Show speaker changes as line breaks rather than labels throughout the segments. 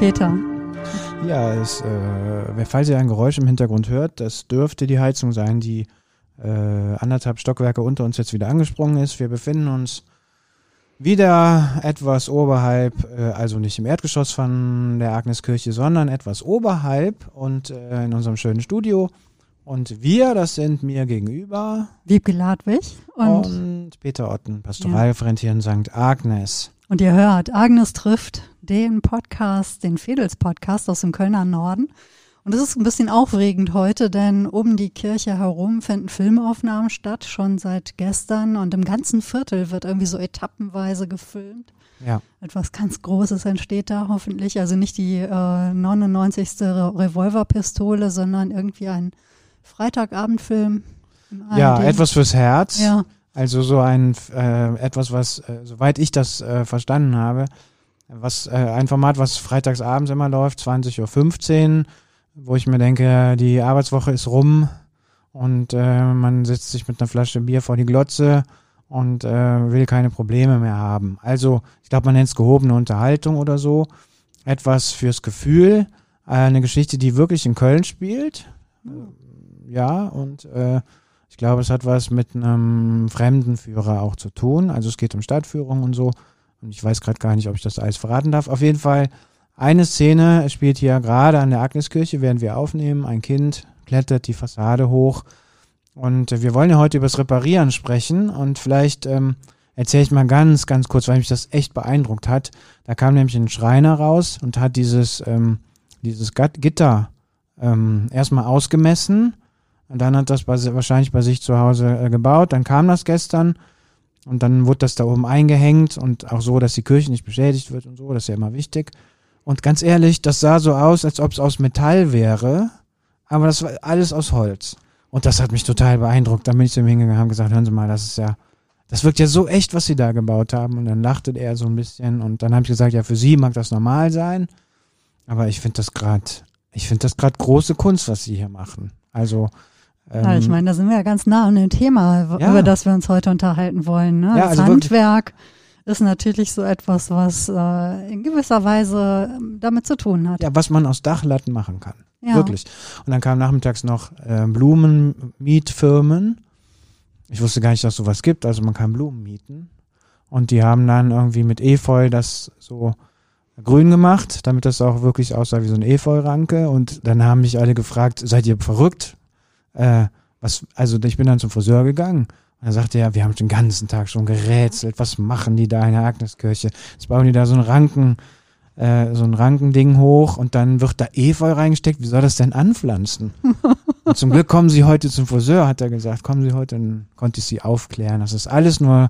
Peter.
Ja, es, äh, falls ihr ein Geräusch im Hintergrund hört, das dürfte die Heizung sein, die äh, anderthalb Stockwerke unter uns jetzt wieder angesprungen ist. Wir befinden uns wieder etwas oberhalb, äh, also nicht im Erdgeschoss von der Agneskirche, sondern etwas oberhalb und äh, in unserem schönen Studio. Und wir, das sind mir gegenüber.
Wiebke Ladwig
und, und Peter Otten, Pastoralreferent hier in St. Agnes.
Und ihr hört, Agnes trifft den Podcast, den Fedels Podcast aus dem Kölner Norden. Und es ist ein bisschen aufregend heute, denn um die Kirche herum finden Filmaufnahmen statt, schon seit gestern. Und im ganzen Viertel wird irgendwie so etappenweise gefilmt.
Ja.
Etwas ganz Großes entsteht da hoffentlich. Also nicht die äh, 99. Revolverpistole, sondern irgendwie ein Freitagabendfilm.
Ja, etwas fürs Herz.
Ja.
Also so ein äh, etwas, was, äh, soweit ich das äh, verstanden habe, was äh, ein Format, was freitags abends immer läuft, 20.15 Uhr, wo ich mir denke, die Arbeitswoche ist rum und äh, man setzt sich mit einer Flasche Bier vor die Glotze und äh, will keine Probleme mehr haben. Also, ich glaube, man nennt es gehobene Unterhaltung oder so. Etwas fürs Gefühl, eine Geschichte, die wirklich in Köln spielt. Ja, und ich glaube, es hat was mit einem Fremdenführer auch zu tun. Also es geht um Stadtführung und so. Und ich weiß gerade gar nicht, ob ich das alles verraten darf. Auf jeden Fall, eine Szene spielt hier gerade an der Agneskirche, während wir aufnehmen. Ein Kind klettert die Fassade hoch. Und wir wollen ja heute über das Reparieren sprechen. Und vielleicht ähm, erzähle ich mal ganz, ganz kurz, weil mich das echt beeindruckt hat. Da kam nämlich ein Schreiner raus und hat dieses, ähm, dieses Gitter ähm, erstmal ausgemessen und dann hat das bei, wahrscheinlich bei sich zu Hause äh, gebaut. Dann kam das gestern und dann wurde das da oben eingehängt und auch so, dass die Kirche nicht beschädigt wird und so. Das ist ja immer wichtig. Und ganz ehrlich, das sah so aus, als ob es aus Metall wäre, aber das war alles aus Holz. Und das hat mich total beeindruckt. Dann bin ich zu ihm hingegangen und habe gesagt, hören Sie mal, das ist ja, das wirkt ja so echt, was Sie da gebaut haben. Und dann lachte er so ein bisschen und dann habe ich gesagt, ja, für Sie mag das normal sein, aber ich finde das gerade, ich finde das gerade große Kunst, was Sie hier machen. Also
ja, ich ähm, meine, da sind wir ja ganz nah an dem Thema, ja. über das wir uns heute unterhalten wollen. Ne?
Ja,
das also Handwerk ist natürlich so etwas, was äh, in gewisser Weise ähm, damit zu tun hat.
Ja, was man aus Dachlatten machen kann. Ja. Wirklich. Und dann kamen nachmittags noch äh, Blumenmietfirmen. Ich wusste gar nicht, dass sowas gibt, also man kann Blumen mieten. Und die haben dann irgendwie mit Efeu das so grün gemacht, damit das auch wirklich aussah wie so eine Efeuranke. Und dann haben mich alle gefragt, seid ihr verrückt? Äh, was, also ich bin dann zum Friseur gegangen. Und er sagte ja, wir haben den ganzen Tag schon gerätselt, was machen die da in der Agneskirche? Jetzt bauen die da so ein Ranken, äh, so ein Rankending hoch und dann wird da Efeu reingesteckt. Wie soll das denn anpflanzen? und zum Glück kommen sie heute zum Friseur, hat er gesagt. Kommen sie heute, dann konnte ich sie aufklären, dass es das alles nur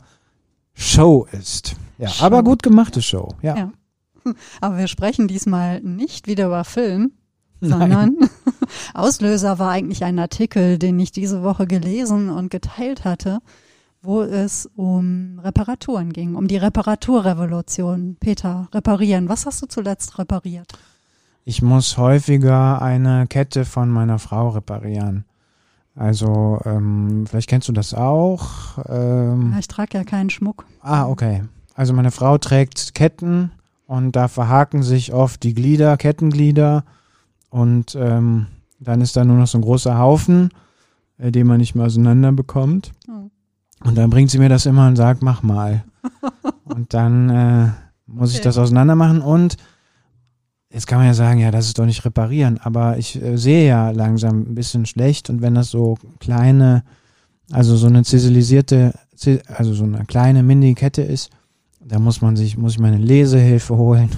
Show ist. Ja, Show. aber gut gemachte Show, ja. ja.
Aber wir sprechen diesmal nicht wieder über Film, sondern Auslöser war eigentlich ein Artikel, den ich diese Woche gelesen und geteilt hatte, wo es um Reparaturen ging, um die Reparaturrevolution. Peter, reparieren. Was hast du zuletzt repariert?
Ich muss häufiger eine Kette von meiner Frau reparieren. Also, ähm, vielleicht kennst du das auch.
Ähm, ich trage ja keinen Schmuck.
Ah, okay. Also meine Frau trägt Ketten und da verhaken sich oft die Glieder, Kettenglieder und ähm, dann ist da nur noch so ein großer Haufen, äh, den man nicht mehr auseinander bekommt. Oh. Und dann bringt sie mir das immer und sagt, mach mal. und dann äh, muss okay. ich das auseinander machen und jetzt kann man ja sagen, ja, das ist doch nicht reparieren, aber ich äh, sehe ja langsam ein bisschen schlecht und wenn das so kleine, also so eine ziselisierte, also so eine kleine Mini-Kette ist, da muss man sich, muss ich meine Lesehilfe holen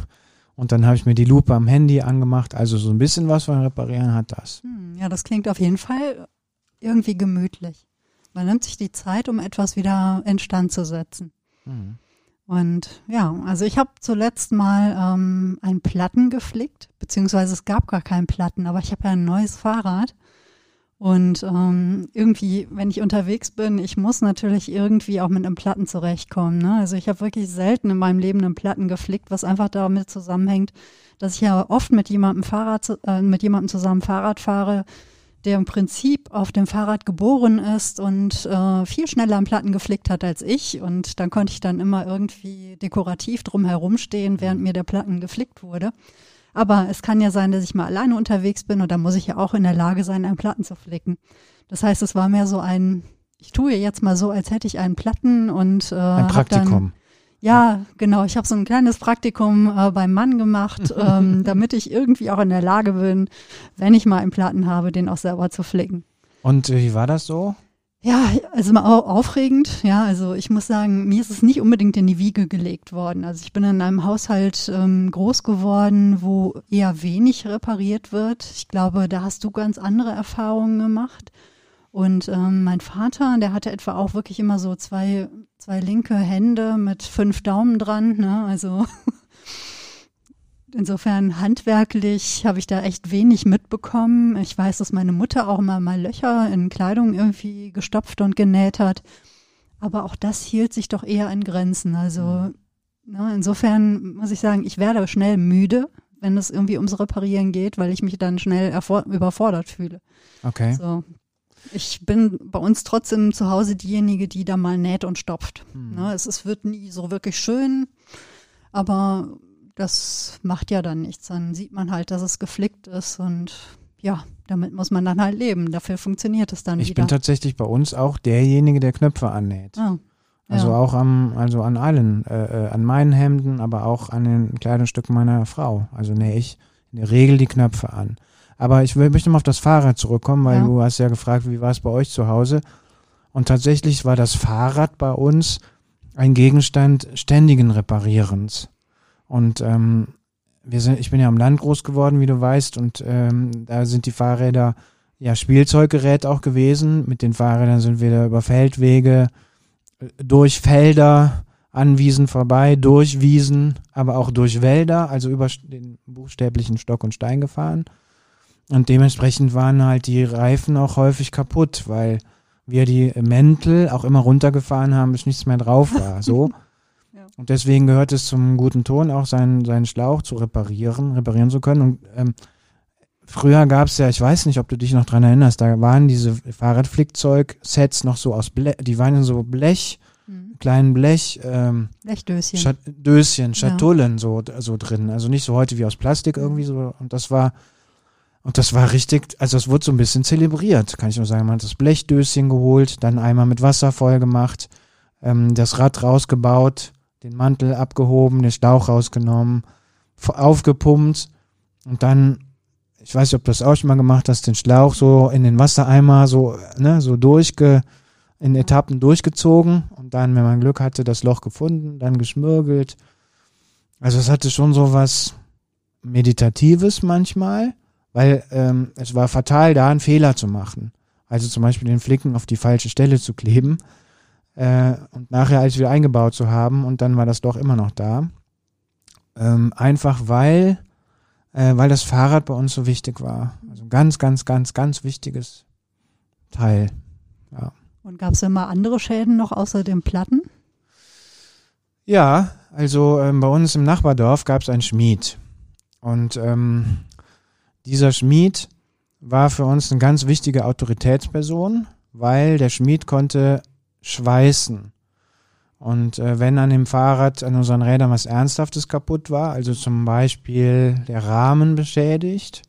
und dann habe ich mir die Lupe am Handy angemacht. Also so ein bisschen was von Reparieren hat das.
Hm, ja, das klingt auf jeden Fall irgendwie gemütlich. Man nimmt sich die Zeit, um etwas wieder instand zu setzen. Mhm. Und ja, also ich habe zuletzt mal ähm, einen Platten geflickt, beziehungsweise es gab gar keinen Platten, aber ich habe ja ein neues Fahrrad und ähm, irgendwie, wenn ich unterwegs bin, ich muss natürlich irgendwie auch mit einem Platten zurechtkommen. Ne? Also ich habe wirklich selten in meinem Leben einen Platten geflickt, was einfach damit zusammenhängt, dass ich ja oft mit jemandem Fahrrad, äh, mit jemandem zusammen Fahrrad fahre, der im Prinzip auf dem Fahrrad geboren ist und äh, viel schneller am Platten geflickt hat als ich. Und dann konnte ich dann immer irgendwie dekorativ drum herumstehen, während mir der Platten geflickt wurde. Aber es kann ja sein, dass ich mal alleine unterwegs bin und da muss ich ja auch in der Lage sein, einen Platten zu flicken. Das heißt, es war mehr so ein, ich tue jetzt mal so, als hätte ich einen Platten und
äh, ein Praktikum. Dann,
ja, genau. Ich habe so ein kleines Praktikum äh, beim Mann gemacht, ähm, damit ich irgendwie auch in der Lage bin, wenn ich mal einen Platten habe, den auch selber zu flicken.
Und äh, wie war das so?
Ja, also mal aufregend. Ja, also ich muss sagen, mir ist es nicht unbedingt in die Wiege gelegt worden. Also ich bin in einem Haushalt ähm, groß geworden, wo eher wenig repariert wird. Ich glaube, da hast du ganz andere Erfahrungen gemacht. Und ähm, mein Vater, der hatte etwa auch wirklich immer so zwei, zwei linke Hände mit fünf Daumen dran. Ne? Also insofern handwerklich habe ich da echt wenig mitbekommen. Ich weiß, dass meine Mutter auch immer mal Löcher in Kleidung irgendwie gestopft und genäht hat. Aber auch das hielt sich doch eher in Grenzen. Also mhm. ne, insofern muss ich sagen, ich werde schnell müde, wenn es irgendwie ums Reparieren geht, weil ich mich dann schnell überfordert fühle.
Okay.
So, ich bin bei uns trotzdem zu Hause diejenige, die da mal näht und stopft. Mhm. Ne, es, es wird nie so wirklich schön, aber das macht ja dann nichts. Dann sieht man halt, dass es geflickt ist und ja, damit muss man dann halt leben. Dafür funktioniert es dann
ich
wieder.
Ich bin tatsächlich bei uns auch derjenige, der Knöpfe annäht. Ah, also ja. auch am, also an allen, äh, äh, an meinen Hemden, aber auch an den Kleidungsstücken meiner Frau. Also nähe ich in der Regel die Knöpfe an. Aber ich will, möchte mal auf das Fahrrad zurückkommen, weil ja. du hast ja gefragt, wie war es bei euch zu Hause? Und tatsächlich war das Fahrrad bei uns ein Gegenstand ständigen Reparierens. Und ähm, wir sind, ich bin ja am Land groß geworden, wie du weißt, und ähm, da sind die Fahrräder ja Spielzeuggerät auch gewesen. Mit den Fahrrädern sind wir da über Feldwege, äh, durch Felder, an Wiesen vorbei, durch Wiesen, aber auch durch Wälder, also über den buchstäblichen Stock und Stein gefahren. Und dementsprechend waren halt die Reifen auch häufig kaputt, weil wir die Mäntel auch immer runtergefahren haben, bis nichts mehr drauf war. So. Und deswegen gehört es zum guten Ton, auch seinen, seinen Schlauch zu reparieren, reparieren zu können. Und ähm, früher gab es ja, ich weiß nicht, ob du dich noch dran erinnerst, da waren diese Fahrradflickzeug-Sets noch so aus Blech, die waren in so Blech, mhm. kleinen Blech, ähm,
Blechdöschen.
Schat Döschen, Schatullen ja. so, so drin. Also nicht so heute wie aus Plastik irgendwie so. Und das war und das war richtig, also es wurde so ein bisschen zelebriert, kann ich nur sagen. Man hat das Blechdöschen geholt, dann einmal mit Wasser voll gemacht, ähm, das Rad rausgebaut, den Mantel abgehoben, den Stauch rausgenommen, aufgepumpt und dann, ich weiß nicht, ob du das auch schon mal gemacht hast, den Schlauch so in den Wassereimer so, ne, so durchge, in Etappen durchgezogen und dann, wenn man Glück hatte, das Loch gefunden, dann geschmürgelt. Also es hatte schon so was Meditatives manchmal weil ähm, es war fatal, da einen Fehler zu machen. Also zum Beispiel den Flicken auf die falsche Stelle zu kleben äh, und nachher alles wieder eingebaut zu haben und dann war das doch immer noch da. Ähm, einfach weil, äh, weil das Fahrrad bei uns so wichtig war. Also ganz, ganz, ganz, ganz wichtiges Teil. Ja.
Und gab es immer andere Schäden noch außer dem Platten?
Ja, also ähm, bei uns im Nachbardorf gab es einen Schmied. Und ähm, dieser Schmied war für uns eine ganz wichtige Autoritätsperson, weil der Schmied konnte schweißen. Und äh, wenn an dem Fahrrad, an unseren Rädern was Ernsthaftes kaputt war, also zum Beispiel der Rahmen beschädigt,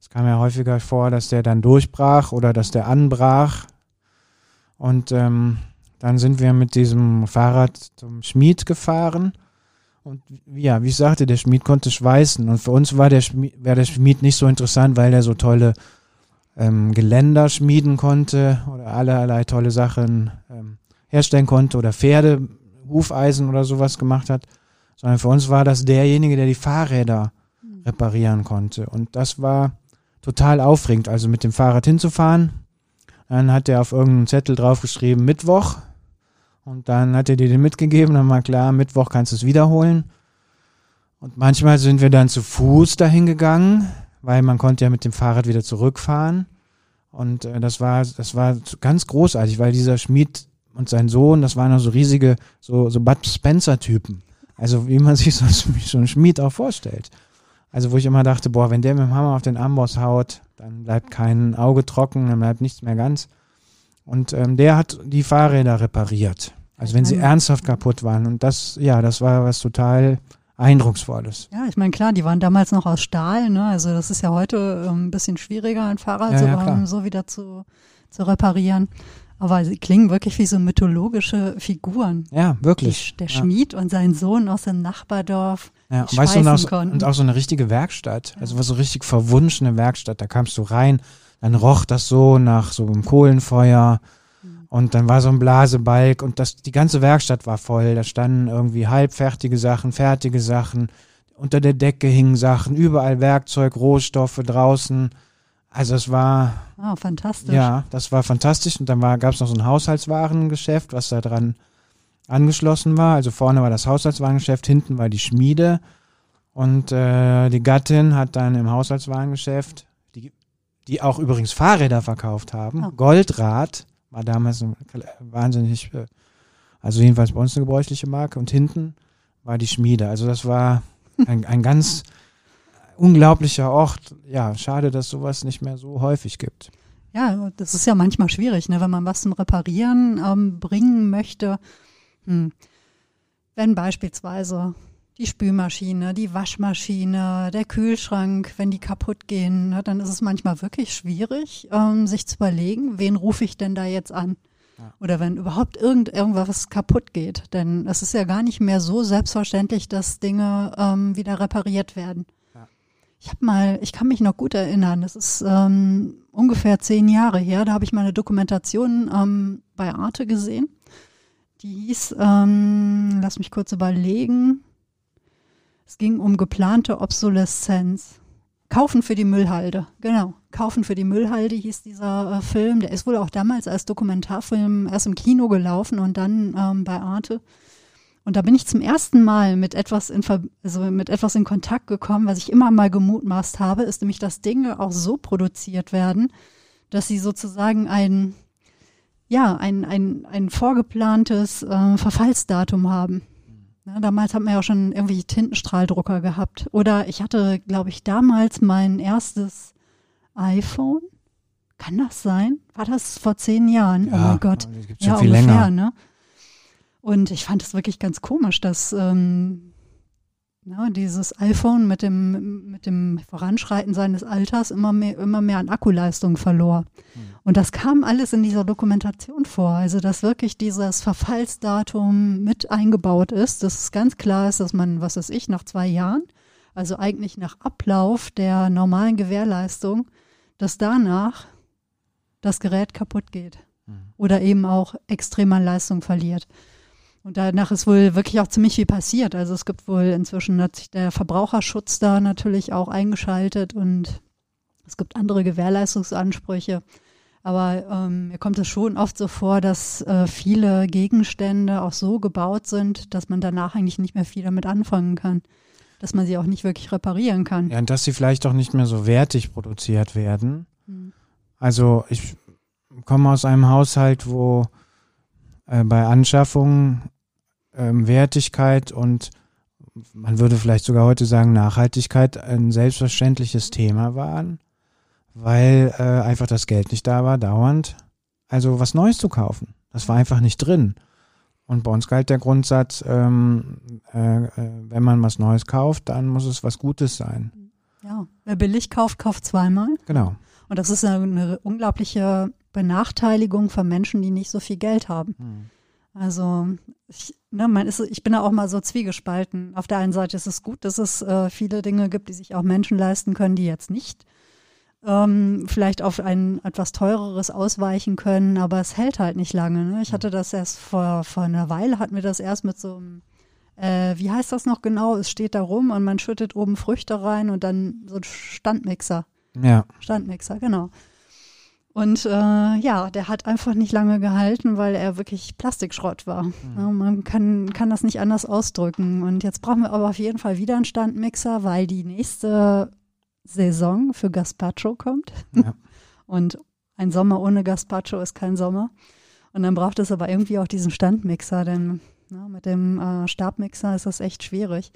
es kam ja häufiger vor, dass der dann durchbrach oder dass der anbrach. Und ähm, dann sind wir mit diesem Fahrrad zum Schmied gefahren und ja, wie ich sagte, der Schmied konnte schweißen. Und für uns war der Schmied, war der Schmied nicht so interessant, weil er so tolle ähm, Geländer schmieden konnte oder allerlei tolle Sachen ähm, herstellen konnte oder Pferde, Hufeisen oder sowas gemacht hat. Sondern für uns war das derjenige, der die Fahrräder hm. reparieren konnte. Und das war total aufregend, also mit dem Fahrrad hinzufahren. Dann hat er auf irgendeinen Zettel draufgeschrieben, Mittwoch, und dann hat er dir den mitgegeben, dann war klar, Mittwoch kannst du es wiederholen. Und manchmal sind wir dann zu Fuß dahin gegangen, weil man konnte ja mit dem Fahrrad wieder zurückfahren. Und äh, das war, das war ganz großartig, weil dieser Schmied und sein Sohn, das waren so riesige, so, so Bud Spencer-Typen. Also wie man sich so, so ein Schmied auch vorstellt. Also wo ich immer dachte, boah, wenn der mit dem Hammer auf den Amboss haut, dann bleibt kein Auge trocken, dann bleibt nichts mehr ganz. Und ähm, der hat die Fahrräder repariert. Also wenn sie ernsthaft kaputt waren. Und das, ja, das war was total Eindrucksvolles.
Ja, ich meine, klar, die waren damals noch aus Stahl, ne? Also das ist ja heute ähm, ein bisschen schwieriger, ein Fahrrad
Ja,
so,
ja,
ähm, so wieder zu, zu reparieren. Aber sie klingen wirklich wie so mythologische Figuren.
Ja, wirklich.
der
ja.
Schmied und sein Sohn aus dem Nachbardorf.
Ja, und weißt du, und auch,
konnten.
und auch so eine richtige Werkstatt. Also was so richtig verwunschene Werkstatt. Da kamst du rein, dann roch das so nach so einem Kohlenfeuer. Und dann war so ein Blasebalg und das, die ganze Werkstatt war voll. Da standen irgendwie halbfertige Sachen, fertige Sachen. Unter der Decke hingen Sachen, überall Werkzeug, Rohstoffe draußen. Also es war,
Ah, fantastisch.
ja, das war fantastisch. Und dann gab es noch so ein Haushaltswarengeschäft, was da dran angeschlossen war. Also vorne war das Haushaltswarengeschäft, hinten war die Schmiede. Und äh, die Gattin hat dann im Haushaltswarengeschäft, die, die auch übrigens Fahrräder verkauft haben,
Ah.
Goldrad, war damals ein wahnsinnig, äh, also jedenfalls bei uns eine gebräuchliche Marke. Und hinten war die Schmiede. Also das war ein, ein ganz unglaublicher Ort. Ja, schade, dass sowas nicht mehr so häufig gibt.
Ja, das ist ja manchmal schwierig, ne, wenn man was zum Reparieren ähm, bringen möchte. Hm. Wenn beispielsweise die Spülmaschine, die Waschmaschine, der Kühlschrank, wenn die kaputt gehen, ne, dann ist es manchmal wirklich schwierig, ähm, sich zu überlegen, wen rufe ich denn da jetzt an?
Ja.
Oder wenn überhaupt irgend, irgendwas kaputt geht. Denn es ist ja gar nicht mehr so selbstverständlich, dass Dinge ähm, wieder repariert werden.
Ja.
Ich habe mal, ich kann mich noch gut erinnern, das ist ähm, ungefähr zehn Jahre her, da habe ich mal eine Dokumentation ähm, bei Arte gesehen. Die hieß, ähm, lass mich kurz überlegen, es ging um geplante Obsoleszenz. Kaufen für die Müllhalde, genau. Kaufen für die Müllhalde hieß dieser äh, Film. Der ist wohl auch damals als Dokumentarfilm erst im Kino gelaufen und dann ähm, bei Arte. Und da bin ich zum ersten Mal mit etwas in, also mit etwas in Kontakt gekommen, was ich immer mal gemutmaßt habe, ist nämlich, dass Dinge auch so produziert werden, dass sie sozusagen ein, ja, ein, ein, ein vorgeplantes äh, Verfallsdatum haben. Ja, damals hat man ja auch schon irgendwelche Tintenstrahldrucker gehabt. Oder ich hatte, glaube ich, damals mein erstes iPhone. Kann das sein? War das vor zehn Jahren? oh mein Gott.
Das gibt's schon
Ja,
viel
ungefähr,
länger.
ne? Und ich fand es wirklich ganz komisch, dass ähm, ja, dieses iPhone mit dem, mit dem Voranschreiten seines Alters immer mehr, immer mehr an Akkuleistung verlor. Und das kam alles in dieser Dokumentation vor. Also, dass wirklich dieses Verfallsdatum mit eingebaut ist, dass es ganz klar ist, dass man, was weiß ich, nach zwei Jahren, also eigentlich nach Ablauf der normalen Gewährleistung, dass danach das Gerät kaputt geht oder eben auch extrem an Leistung verliert. Und danach ist wohl wirklich auch ziemlich viel passiert. Also es gibt wohl inzwischen hat sich der Verbraucherschutz da natürlich auch eingeschaltet und es gibt andere Gewährleistungsansprüche. Aber ähm, mir kommt es schon oft so vor, dass äh, viele Gegenstände auch so gebaut sind, dass man danach eigentlich nicht mehr viel damit anfangen kann. Dass man sie auch nicht wirklich reparieren kann.
Ja, und dass sie vielleicht auch nicht mehr so wertig produziert werden.
Hm.
Also ich komme aus einem Haushalt, wo äh, bei Anschaffung ähm, Wertigkeit und man würde vielleicht sogar heute sagen Nachhaltigkeit ein selbstverständliches Thema waren, weil äh, einfach das Geld nicht da war, dauernd also was Neues zu kaufen. Das war einfach nicht drin. Und bei uns galt der Grundsatz, ähm, äh, äh, wenn man was Neues kauft, dann muss es was Gutes sein.
Ja, wer billig kauft, kauft zweimal.
Genau.
Und das ist eine, eine unglaubliche Benachteiligung von Menschen, die nicht so viel Geld haben. Also ich, ne, man ist, ich bin da auch mal so zwiegespalten. Auf der einen Seite ist es gut, dass es äh, viele Dinge gibt, die sich auch Menschen leisten können, die jetzt nicht ähm, vielleicht auf ein etwas teureres ausweichen können, aber es hält halt nicht lange. Ne? Ich hatte das erst vor, vor einer Weile, hatten wir das erst mit so einem, äh, wie heißt das noch genau? Es steht da rum und man schüttet oben Früchte rein und dann so ein Standmixer.
Ja.
Standmixer, genau. Und äh, ja, der hat einfach nicht lange gehalten, weil er wirklich Plastikschrott war. Ja, man kann, kann das nicht anders ausdrücken. Und jetzt brauchen wir aber auf jeden Fall wieder einen Standmixer, weil die nächste Saison für Gazpacho kommt.
Ja.
Und ein Sommer ohne Gazpacho ist kein Sommer. Und dann braucht es aber irgendwie auch diesen Standmixer, denn na, mit dem äh, Stabmixer ist das echt schwierig.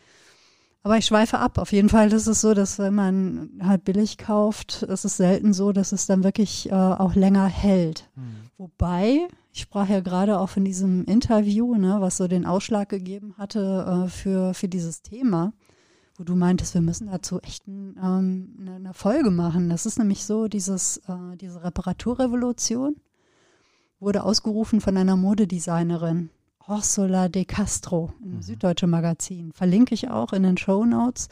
Aber ich schweife ab. Auf jeden Fall ist es so, dass wenn man halt billig kauft, ist es selten so, dass es dann wirklich äh, auch länger hält. Mhm. Wobei, ich sprach ja gerade auch von diesem Interview, ne, was so den Ausschlag gegeben hatte äh, für, für dieses Thema, wo du meintest, wir müssen dazu echt ein, ähm, eine, eine, Folge machen. Das ist nämlich so, dieses, äh, diese Reparaturrevolution wurde ausgerufen von einer Modedesignerin. Ursula de Castro im mhm. Süddeutsche Magazin. Verlinke ich auch in den Show Notes.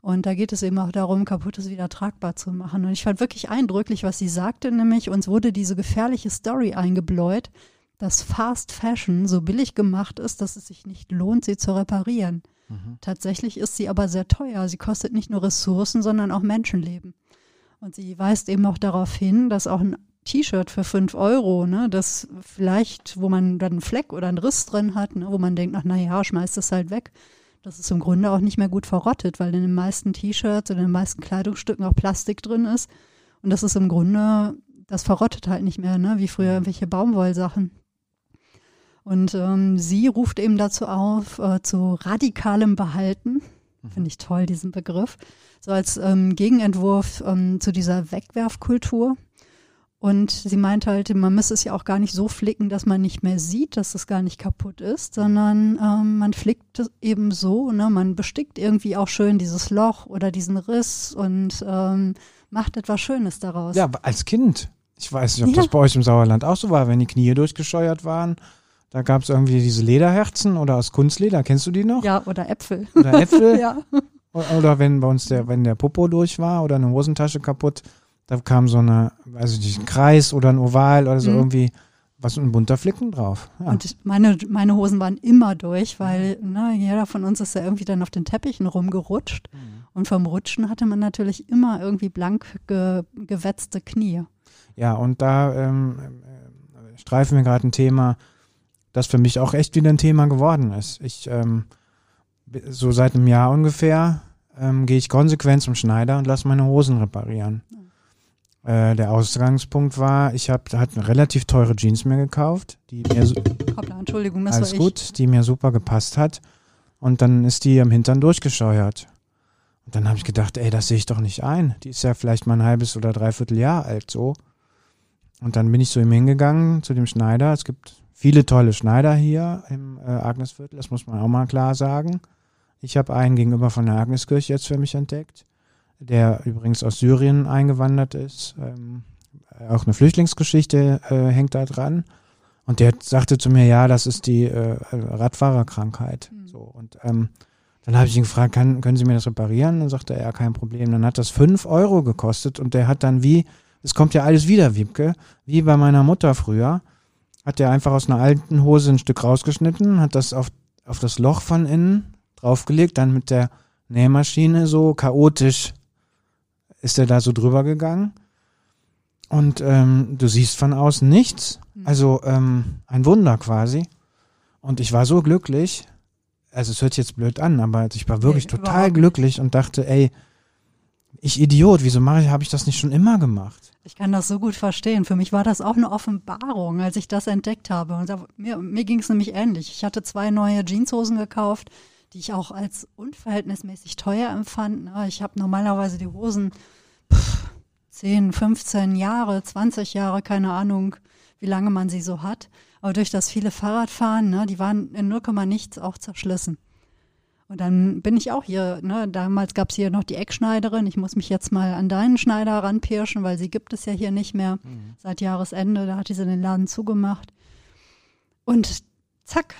Und da geht es eben auch darum, Kaputtes wieder tragbar zu machen. Und ich fand wirklich eindrücklich, was sie sagte, nämlich uns wurde diese gefährliche Story eingebläut, dass Fast Fashion so billig gemacht ist, dass es sich nicht lohnt, sie zu reparieren. Mhm. Tatsächlich ist sie aber sehr teuer. Sie kostet nicht nur Ressourcen, sondern auch Menschenleben. Und sie weist eben auch darauf hin, dass auch ein T-Shirt für fünf Euro, ne, das vielleicht, wo man dann einen Fleck oder einen Riss drin hat, ne, wo man denkt, ach naja, schmeißt das halt weg. Das ist im Grunde auch nicht mehr gut verrottet, weil in den meisten T-Shirts oder in den meisten Kleidungsstücken auch Plastik drin ist. Und das ist im Grunde, das verrottet halt nicht mehr, ne, wie früher irgendwelche Baumwollsachen. Und ähm, sie ruft eben dazu auf, äh, zu radikalem Behalten. Mhm. Finde ich toll, diesen Begriff. So als ähm, Gegenentwurf ähm, zu dieser Wegwerfkultur. Und sie meint halt, man müsste es ja auch gar nicht so flicken, dass man nicht mehr sieht, dass es gar nicht kaputt ist, sondern ähm, man flickt es eben so, ne? man bestickt irgendwie auch schön dieses Loch oder diesen Riss und ähm, macht etwas Schönes daraus.
Ja, als Kind. Ich weiß nicht, ob ja. das bei euch im Sauerland auch so war, wenn die Knie durchgescheuert waren. Da gab es irgendwie diese Lederherzen oder aus Kunstleder, kennst du die noch?
Ja, oder Äpfel.
Oder Äpfel. ja. Oder wenn bei uns der, wenn der Popo durch war oder eine Hosentasche kaputt, da kam so eine, weiß ich nicht, ein Kreis oder ein Oval oder so mhm. irgendwie was ein bunter Flicken drauf.
Ja. Und meine, meine Hosen waren immer durch, weil ne, jeder von uns ist ja irgendwie dann auf den Teppichen rumgerutscht. Mhm. Und vom Rutschen hatte man natürlich immer irgendwie blank ge, gewetzte Knie.
Ja, und da ähm, äh, streifen wir gerade ein Thema, das für mich auch echt wieder ein Thema geworden ist. Ich, ähm, so seit einem Jahr ungefähr, ähm, gehe ich konsequent zum Schneider und lasse meine Hosen reparieren. Mhm. Äh, der Ausgangspunkt war, ich habe hat eine relativ teure Jeans mir gekauft, die mir
Hoppla, Entschuldigung, das
alles
war
ich. gut, die mir super gepasst hat. Und dann ist die am Hintern durchgescheuert. Und dann habe ich gedacht, ey, das sehe ich doch nicht ein. Die ist ja vielleicht mal ein halbes oder dreiviertel Jahr alt so. Und dann bin ich zu ihm hingegangen, zu dem Schneider. Es gibt viele tolle Schneider hier im äh, Agnesviertel, das muss man auch mal klar sagen. Ich habe einen gegenüber von der Agneskirche jetzt für mich entdeckt der übrigens aus Syrien eingewandert ist. Ähm, auch eine Flüchtlingsgeschichte äh, hängt da dran. Und der sagte zu mir, ja, das ist die äh, Radfahrerkrankheit. Mhm. So, und ähm, dann habe ich ihn gefragt, kann, können Sie mir das reparieren? Dann sagte er, ja, kein Problem. Dann hat das fünf Euro gekostet und der hat dann wie, es kommt ja alles wieder, Wiebke, wie bei meiner Mutter früher, hat der einfach aus einer alten Hose ein Stück rausgeschnitten, hat das auf, auf das Loch von innen draufgelegt, dann mit der Nähmaschine so chaotisch ist er da so drüber gegangen. Und ähm, du siehst von außen nichts. Mhm. Also ähm, ein Wunder quasi. Und ich war so glücklich. Also es hört sich jetzt blöd an, aber ich war wirklich nee, total glücklich und dachte, ey, ich Idiot, wieso habe ich das nicht schon immer gemacht?
Ich kann das so gut verstehen. Für mich war das auch eine Offenbarung, als ich das entdeckt habe. Und da, mir, mir ging es nämlich ähnlich. Ich hatte zwei neue Jeanshosen gekauft die ich auch als unverhältnismäßig teuer empfand. Ne? Ich habe normalerweise die Hosen pff, 10, 15 Jahre, 20 Jahre, keine Ahnung, wie lange man sie so hat. Aber durch das viele Fahrradfahren, ne, die waren in 0, nichts auch zerschlissen. Und dann bin ich auch hier, ne, damals gab es hier noch die Eckschneiderin. Ich muss mich jetzt mal an deinen Schneider ranpirschen, weil sie gibt es ja hier nicht mehr mhm. seit Jahresende. Da hat sie den Laden zugemacht. Und zack,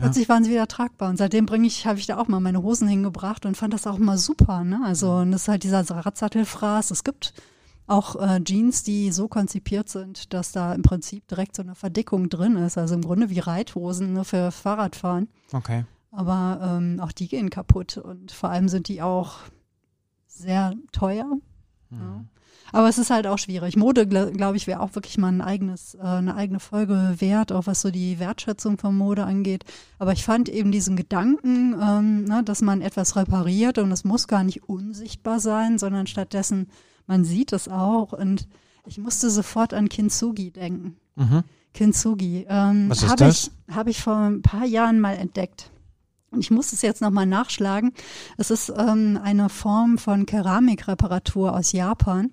Plötzlich waren sie wieder tragbar. Und seitdem bringe ich, habe ich da auch mal meine Hosen hingebracht und fand das auch mal super. Ne? Also, und das ist halt dieser Radsattelfraß. Es gibt auch äh, Jeans, die so konzipiert sind, dass da im Prinzip direkt so eine Verdickung drin ist. Also im Grunde wie Reithosen nur für Fahrradfahren.
Okay.
Aber ähm, auch die gehen kaputt. Und vor allem sind die auch sehr teuer. Mhm. Ja. Aber es ist halt auch schwierig. Mode, glaube glaub ich, wäre auch wirklich mal ein eigenes, äh, eine eigene Folge wert, auch was so die Wertschätzung von Mode angeht. Aber ich fand eben diesen Gedanken, ähm, ne, dass man etwas repariert und es muss gar nicht unsichtbar sein, sondern stattdessen, man sieht es auch. Und ich musste sofort an Kintsugi denken. Mhm. Kintsugi. Ähm,
was ist das?
Ich, Habe ich vor ein paar Jahren mal entdeckt. ich muss es jetzt nochmal nachschlagen. Es ist ähm, eine Form von Keramikreparatur aus Japan.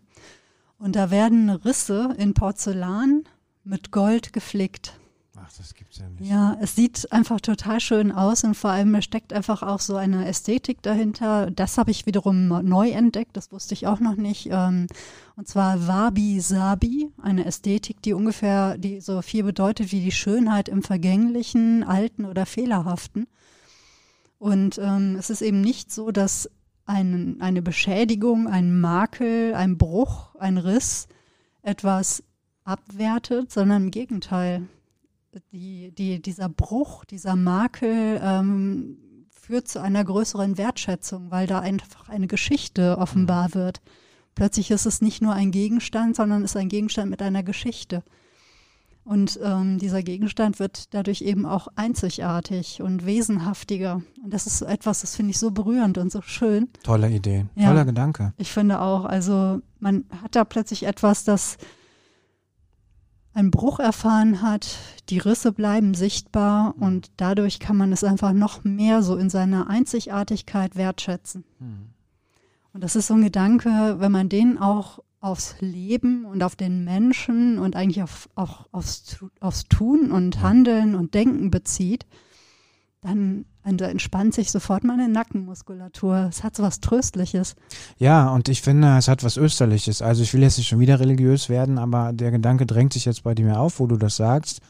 Und da werden Risse in Porzellan mit Gold geflickt.
Ach, das gibt's ja nicht.
Ja, es sieht einfach total schön aus und vor allem steckt einfach auch so eine Ästhetik dahinter. Das habe ich wiederum neu entdeckt, das wusste ich auch noch nicht. Ähm, und zwar Wabi Sabi, eine Ästhetik, die ungefähr, die so viel bedeutet wie die Schönheit im Vergänglichen, Alten oder Fehlerhaften. Und ähm, es ist eben nicht so, dass ein, eine Beschädigung, ein Makel, ein Bruch, ein Riss etwas abwertet, sondern im Gegenteil. Die, die, dieser Bruch, dieser Makel ähm, führt zu einer größeren Wertschätzung, weil da einfach eine Geschichte offenbar wird. Plötzlich ist es nicht nur ein Gegenstand, sondern ist ein Gegenstand mit einer Geschichte. Und ähm, dieser Gegenstand wird dadurch eben auch einzigartig und wesenhaftiger. Und das ist etwas, das finde ich so berührend und so schön.
Tolle Idee, ja, toller Gedanke.
Ich finde auch, also man hat da plötzlich etwas, das einen Bruch erfahren hat, die Risse bleiben sichtbar und dadurch kann man es einfach noch mehr so in seiner Einzigartigkeit wertschätzen. Mhm. Und das ist so ein Gedanke, wenn man den auch aufs Leben und auf den Menschen und eigentlich auf, auch aufs, aufs Tun und Handeln und Denken bezieht, dann da entspannt sich sofort meine Nackenmuskulatur. Es hat so was Tröstliches.
Ja, und ich finde, es hat was Österliches. Also ich will jetzt nicht schon wieder religiös werden, aber der Gedanke drängt sich jetzt bei dir auf, wo du das sagst.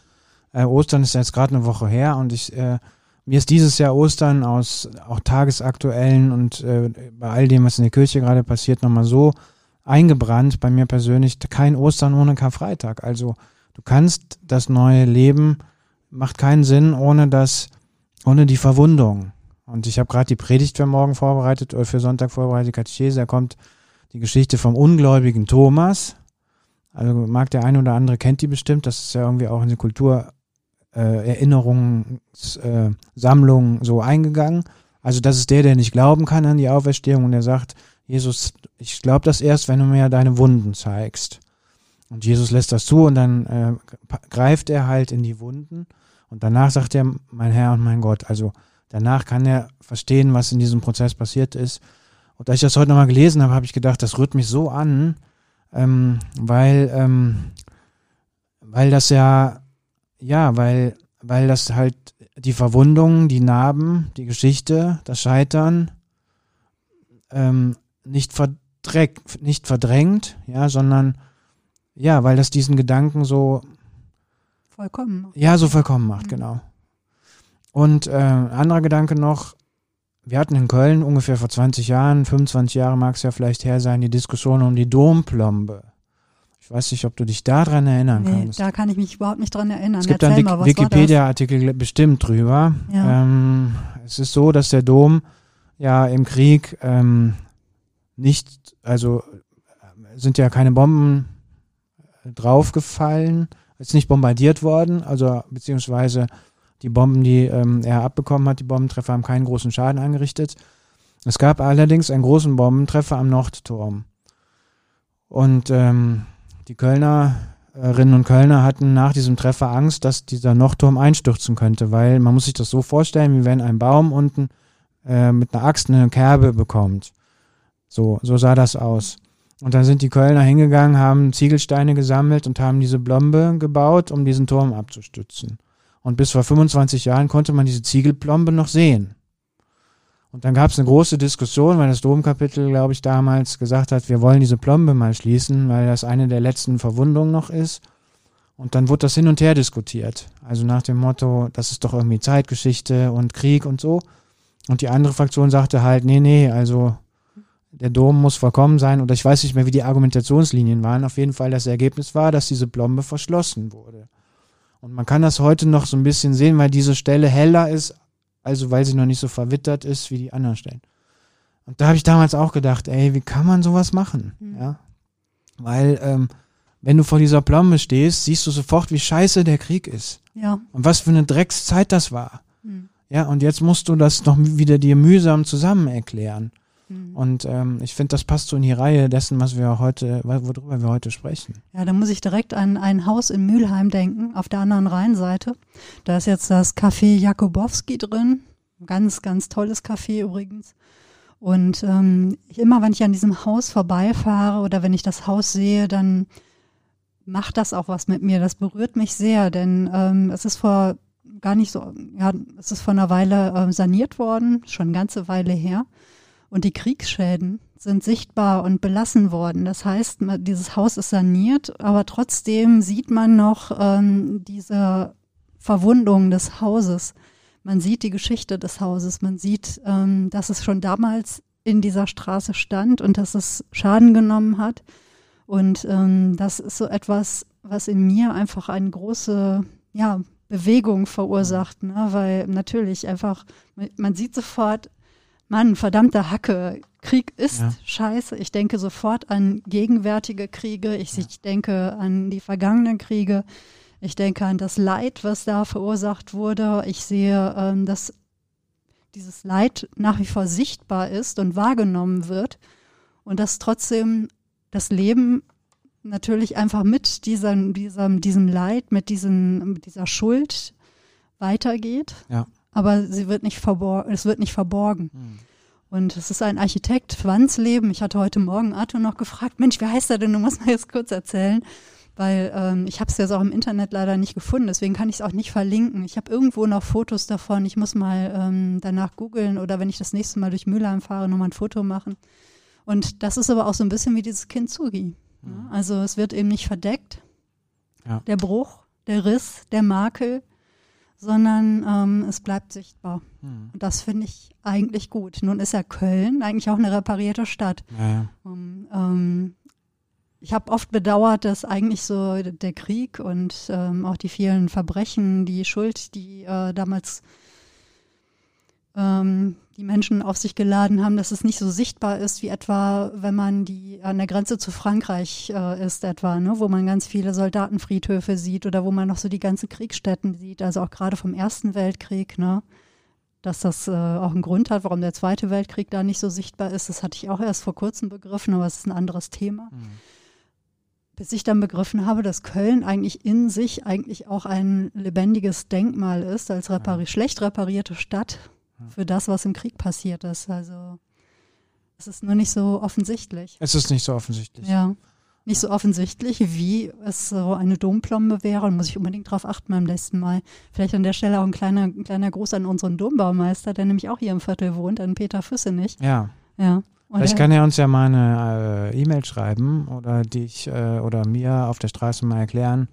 Äh, Ostern ist jetzt gerade eine Woche her und ich äh, mir ist dieses Jahr Ostern aus auch tagesaktuellen und äh, bei all dem, was in der Kirche gerade passiert, nochmal so eingebrannt bei mir persönlich, kein Ostern ohne Karfreitag. Also du kannst das neue Leben, macht keinen Sinn ohne das, ohne die Verwundung. Und ich habe gerade die Predigt für morgen vorbereitet oder für Sonntag vorbereitet, Katechese, da kommt die Geschichte vom ungläubigen Thomas. Also mag der eine oder andere kennt die bestimmt, das ist ja irgendwie auch in die Kultur äh, äh, so eingegangen. Also das ist der, der nicht glauben kann an die Auferstehung und der sagt, Jesus, ich glaube das erst, wenn du mir deine Wunden zeigst. Und Jesus lässt das zu und dann äh, greift er halt in die Wunden und danach sagt er, mein Herr und mein Gott. Also danach kann er verstehen, was in diesem Prozess passiert ist. Und als ich das heute nochmal gelesen habe, habe ich gedacht, das rührt mich so an, ähm, weil, ähm, weil das ja, ja, weil, weil das halt die Verwundungen, die Narben, die Geschichte, das Scheitern ähm, nicht verdreckt, nicht verdrängt, ja, sondern ja, weil das diesen Gedanken so
vollkommen macht.
Ja, so vollkommen macht, mhm. genau. Und äh, anderer Gedanke noch, wir hatten in Köln ungefähr vor 20 Jahren, 25 Jahre mag es ja vielleicht her sein, die Diskussion um die Domplombe. Ich weiß nicht, ob du dich daran erinnern nee, kannst.
Da kann ich mich überhaupt nicht dran erinnern.
Es gibt Erzähl einen Wikipedia-Artikel bestimmt drüber. Ja. Ähm, es ist so, dass der Dom ja im Krieg ähm, nicht, also sind ja keine Bomben draufgefallen, ist nicht bombardiert worden, also beziehungsweise die Bomben, die ähm, er abbekommen hat, die Bombentreffer haben keinen großen Schaden angerichtet. Es gab allerdings einen großen Bombentreffer am Nordturm. Und ähm, die Kölnerinnen und Kölner hatten nach diesem Treffer Angst, dass dieser Nordturm einstürzen könnte, weil man muss sich das so vorstellen, wie wenn ein Baum unten äh, mit einer Axt eine Kerbe bekommt. So, so sah das aus. Und dann sind die Kölner hingegangen, haben Ziegelsteine gesammelt und haben diese Blombe gebaut, um diesen Turm abzustützen. Und bis vor 25 Jahren konnte man diese Ziegelplombe noch sehen. Und dann gab es eine große Diskussion, weil das Domkapitel, glaube ich, damals gesagt hat, wir wollen diese Plombe mal schließen, weil das eine der letzten Verwundungen noch ist. Und dann wurde das hin und her diskutiert. Also nach dem Motto, das ist doch irgendwie Zeitgeschichte und Krieg und so. Und die andere Fraktion sagte halt, nee, nee, also der Dom muss vollkommen sein oder ich weiß nicht mehr, wie die Argumentationslinien waren. Auf jeden Fall das Ergebnis war, dass diese Plombe verschlossen wurde. Und man kann das heute noch so ein bisschen sehen, weil diese Stelle heller ist, also weil sie noch nicht so verwittert ist wie die anderen Stellen. Und da habe ich damals auch gedacht, ey, wie kann man sowas machen? Mhm. Ja, weil ähm, wenn du vor dieser Plombe stehst, siehst du sofort, wie scheiße der Krieg ist.
Ja.
Und was für eine Dreckszeit das war. Mhm. Ja, und jetzt musst du das noch wieder dir mühsam zusammen erklären. Mhm. Und ähm, ich finde, das passt so in die Reihe dessen, was wir heute, worüber wir heute sprechen.
Ja, da muss ich direkt an ein Haus in Mülheim denken, auf der anderen Rheinseite. Da ist jetzt das Café Jakubowski drin. Ganz, ganz tolles Café übrigens. Und ähm, immer, wenn ich an diesem Haus vorbeifahre oder wenn ich das Haus sehe, dann macht das auch was mit mir. Das berührt mich sehr, denn ähm, es ist vor gar nicht so, ja, es ist vor einer Weile äh, saniert worden, schon eine ganze Weile her. Und die Kriegsschäden sind sichtbar und belassen worden. Das heißt, dieses Haus ist saniert, aber trotzdem sieht man noch ähm, diese Verwundung des Hauses. Man sieht die Geschichte des Hauses. Man sieht, ähm, dass es schon damals in dieser Straße stand und dass es Schaden genommen hat. Und ähm, das ist so etwas, was in mir einfach eine große ja, Bewegung verursacht, ne? weil natürlich einfach, man sieht sofort, Mann, verdammte Hacke, Krieg ist ja. scheiße. Ich denke sofort an gegenwärtige Kriege, ich, ja. ich denke an die vergangenen Kriege, ich denke an das Leid, was da verursacht wurde. Ich sehe, ähm, dass dieses Leid nach wie vor sichtbar ist und wahrgenommen wird und dass trotzdem das Leben natürlich einfach mit diesem, diesem, diesem Leid, mit, diesen, mit dieser Schuld weitergeht.
Ja.
Aber sie wird nicht verborgen, es wird nicht verborgen. Mhm. Und es ist ein Architekt, Wansleben. Ich hatte heute Morgen Arthur noch gefragt, Mensch, wie heißt er denn? Du musst mir jetzt kurz erzählen. Weil ähm, ich habe es jetzt auch im Internet leider nicht gefunden, deswegen kann ich es auch nicht verlinken. Ich habe irgendwo noch Fotos davon. Ich muss mal ähm, danach googeln oder wenn ich das nächste Mal durch Mülheim fahre, nochmal ein Foto machen. Und das ist aber auch so ein bisschen wie dieses Kintsugi. Mhm. Also es wird eben nicht verdeckt, ja. der Bruch, der Riss, der Makel, sondern ähm, es bleibt sichtbar. Mhm. Und das finde ich eigentlich gut. Nun ist ja Köln eigentlich auch eine reparierte Stadt.
Ja.
Um, ähm, ich habe oft bedauert, dass eigentlich so der Krieg und ähm, auch die vielen Verbrechen, die Schuld, die äh, damals ähm, die Menschen auf sich geladen haben, dass es nicht so sichtbar ist, wie etwa, wenn man die an der Grenze zu Frankreich äh, ist, etwa, ne, wo man ganz viele Soldatenfriedhöfe sieht oder wo man noch so die ganzen Kriegsstätten sieht, also auch gerade vom Ersten Weltkrieg, ne, dass das äh, auch einen Grund hat, warum der Zweite Weltkrieg da nicht so sichtbar ist. Das hatte ich auch erst vor kurzem begriffen, aber es ist ein anderes Thema. Mhm. Bis ich dann begriffen habe, dass Köln eigentlich in sich eigentlich auch ein lebendiges Denkmal ist, als repari schlecht reparierte Stadt für das, was im Krieg passiert ist. Also es ist nur nicht so offensichtlich.
Es ist nicht so offensichtlich.
Ja. Nicht so offensichtlich, wie es so eine Domplombe wäre. Und muss ich unbedingt darauf achten beim nächsten Mal. Vielleicht an der Stelle auch ein kleiner, ein kleiner Gruß an unseren Dombaumeister, der nämlich auch hier im Viertel wohnt, an Peter Füssenich.
Ja.
Ja.
Und Vielleicht kann er uns ja mal eine äh, E-Mail schreiben oder dich äh, oder mir auf der Straße mal erklären,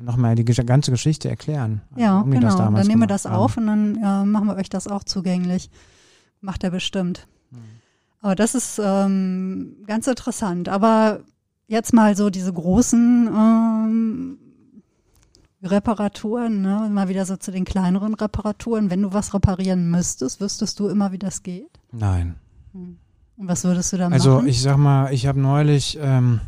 nochmal die ganze Geschichte erklären.
Also, ja, um genau. dann nehmen wir das haben. auf und dann äh, machen wir euch das auch zugänglich. Macht er bestimmt. Mhm. Aber das ist ähm, ganz interessant. Aber jetzt mal so diese großen ähm, Reparaturen, ne? mal wieder so zu den kleineren Reparaturen. Wenn du was reparieren müsstest, wüsstest du immer, wie das geht?
Nein.
Hm. Und was würdest du da
also,
machen?
Also ich sag mal, ich habe neulich ähm,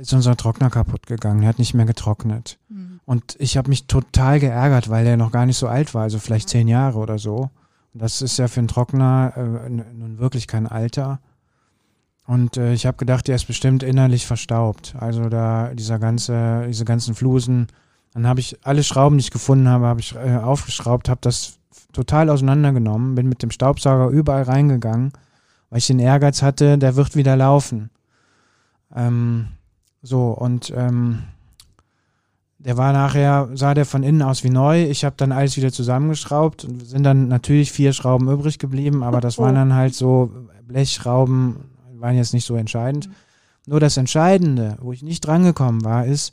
ist unser Trockner kaputt gegangen. Er hat nicht mehr getrocknet. Mhm. Und ich habe mich total geärgert, weil der noch gar nicht so alt war, also vielleicht zehn Jahre oder so. Das ist ja für einen Trockner äh, nun wirklich kein Alter. Und äh, ich habe gedacht, der ist bestimmt innerlich verstaubt. Also da dieser ganze, diese ganzen Flusen. Dann habe ich alle Schrauben, die ich gefunden habe, habe ich äh, aufgeschraubt, habe das total auseinandergenommen, bin mit dem Staubsauger überall reingegangen, weil ich den Ehrgeiz hatte, der wird wieder laufen. Ähm, so, und ähm, der war nachher, sah der von innen aus wie neu. Ich habe dann alles wieder zusammengeschraubt und sind dann natürlich vier Schrauben übrig geblieben, aber das waren oh. dann halt so Blechschrauben, waren jetzt nicht so entscheidend. Mhm. Nur das Entscheidende, wo ich nicht drangekommen war, ist,